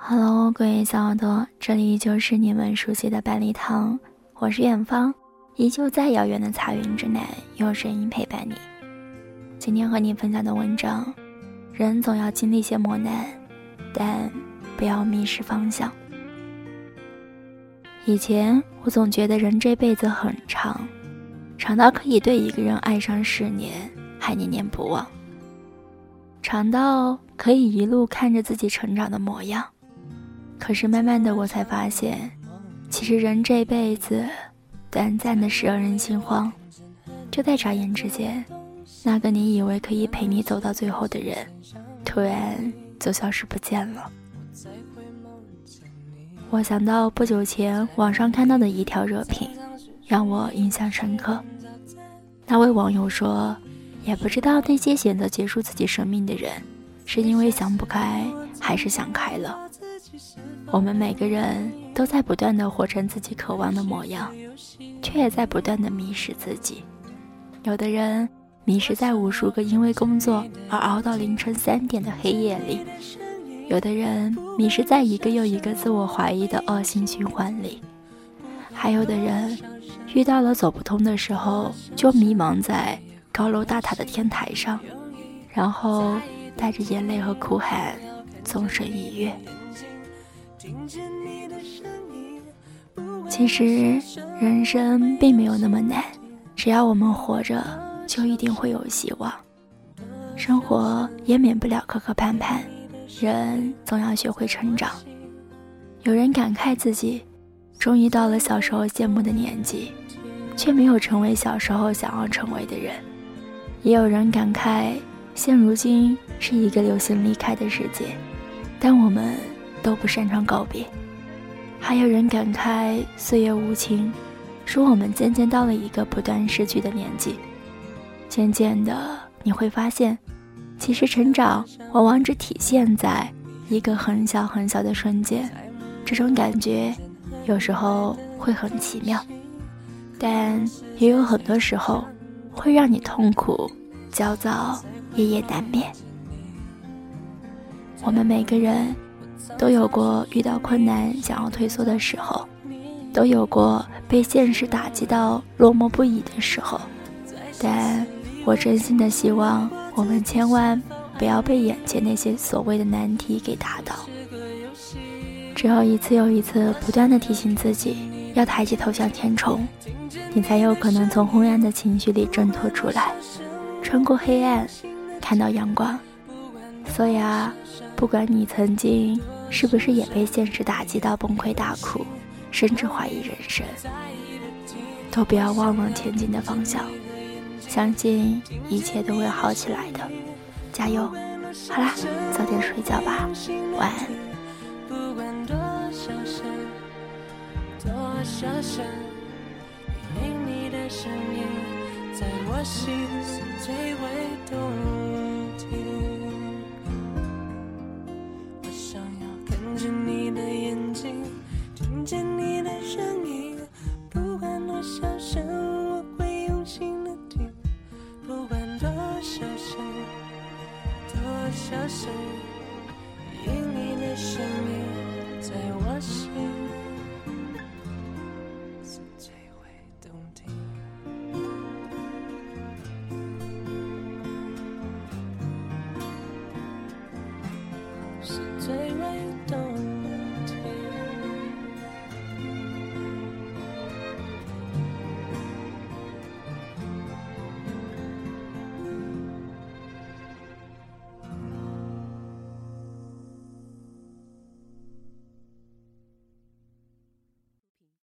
Hello，各位小耳朵，这里就是你们熟悉的百里堂，我是远方，依旧在遥远的彩云之南，用声音陪伴你。今天和你分享的文章，人总要经历些磨难，但不要迷失方向。以前我总觉得人这辈子很长，长到可以对一个人爱上十年还念念不忘，长到可以一路看着自己成长的模样。可是慢慢的，我才发现，其实人这辈子，短暂的是让人心慌，就在眨眼之间，那个你以为可以陪你走到最后的人，突然就消失不见了。我想到不久前网上看到的一条热评，让我印象深刻。那位网友说，也不知道那些选择结束自己生命的人，是因为想不开，还是想开了。我们每个人都在不断的活成自己渴望的模样，却也在不断的迷失自己。有的人迷失在无数个因为工作而熬到凌晨三点的黑夜里，有的人迷失在一个又一个自我怀疑的恶性循环里，还有的人遇到了走不通的时候，就迷茫在高楼大塔的天台上，然后带着眼泪和哭喊，纵身一跃。其实人生并没有那么难，只要我们活着，就一定会有希望。生活也免不了磕磕绊绊，人总要学会成长。有人感慨自己终于到了小时候羡慕的年纪，却没有成为小时候想要成为的人；也有人感慨现如今是一个流行离开的世界，但我们。都不擅长告别，还有人感慨岁月无情，说我们渐渐到了一个不断失去的年纪。渐渐的，你会发现，其实成长往往只体现在一个很小很小的瞬间，这种感觉有时候会很奇妙，但也有很多时候会让你痛苦、焦躁、夜夜难眠。我们每个人。都有过遇到困难想要退缩的时候，都有过被现实打击到落寞不已的时候，但我真心的希望我们千万不要被眼前那些所谓的难题给打倒。只有一次又一次不断的提醒自己要抬起头向天冲，你才有可能从昏暗的情绪里挣脱出来，穿过黑暗，看到阳光。所以啊，不管你曾经。是不是也被现实打击到崩溃大哭，甚至怀疑人生？都不要忘了前进的方向，相信一切都会好起来的，加油！好啦，早点睡觉吧，晚安。着你的眼睛听见你的声音不管多少声我会用心的听不管多少声多少声。